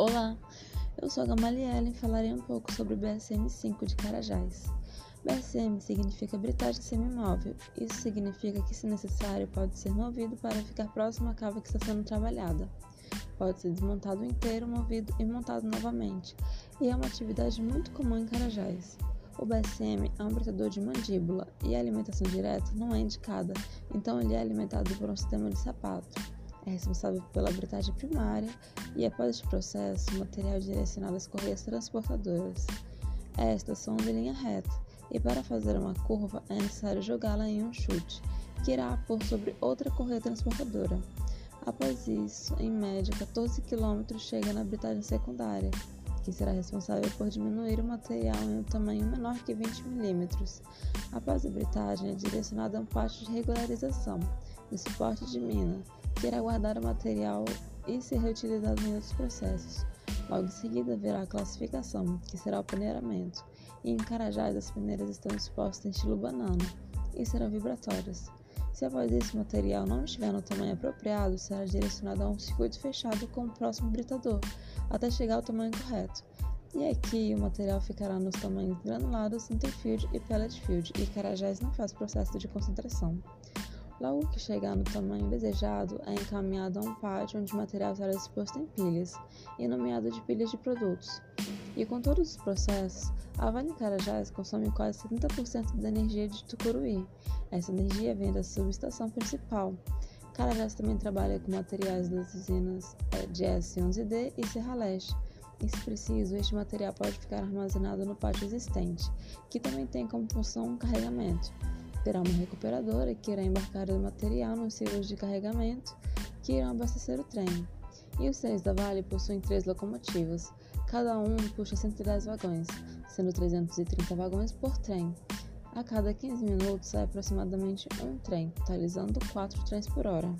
Olá, eu sou a Gamaliela e falarei um pouco sobre o BSM-5 de Carajás. BSM significa britagem semimóvel. Isso significa que, se necessário, pode ser movido para ficar próximo à cava que está sendo trabalhada. Pode ser desmontado inteiro, movido e montado novamente, e é uma atividade muito comum em Carajás. O BSM é um britador de mandíbula e a alimentação direta não é indicada, então ele é alimentado por um sistema de sapato é responsável pela britagem primária e, após este processo, o material é direcionado às correias transportadoras. Estas são de linha reta e, para fazer uma curva, é necessário jogá-la em um chute, que irá pôr sobre outra correia transportadora. Após isso, em média, 14 km chega na britagem secundária, que será responsável por diminuir o material em um tamanho menor que 20 mm. Após a britagem, é direcionado a um pátio de regularização, de suporte de mina, irá guardar o material e ser reutilizado em outros processos. Logo em seguida haverá a classificação, que será o peneiramento, e em Carajás as peneiras estão expostas em estilo banana e serão vibratórias. Se após isso o material não estiver no tamanho apropriado, será direcionado a um circuito fechado com o próximo britador, até chegar ao tamanho correto. E aqui o material ficará nos tamanhos granulados, interfield e pellet field, e Carajás não faz processo de concentração. Logo que chegar no tamanho desejado, é encaminhado a um pátio onde o material será exposto em pilhas, e nomeado de pilhas de produtos. E com todos os processos, a Vale Carajás consome quase 70% da energia de Tucuruí. Essa energia vem da subestação principal. Carajás também trabalha com materiais das usinas eh, de S11D e Serra Leste. E se preciso, este material pode ficar armazenado no pátio existente, que também tem como função um carregamento terá uma recuperadora que irá embarcar o material nos silos de carregamento que irão abastecer o trem. E os trens da Vale possuem três locomotivas, cada um puxa 110 vagões, sendo 330 vagões por trem. A cada 15 minutos sai aproximadamente um trem, totalizando 4 trens por hora.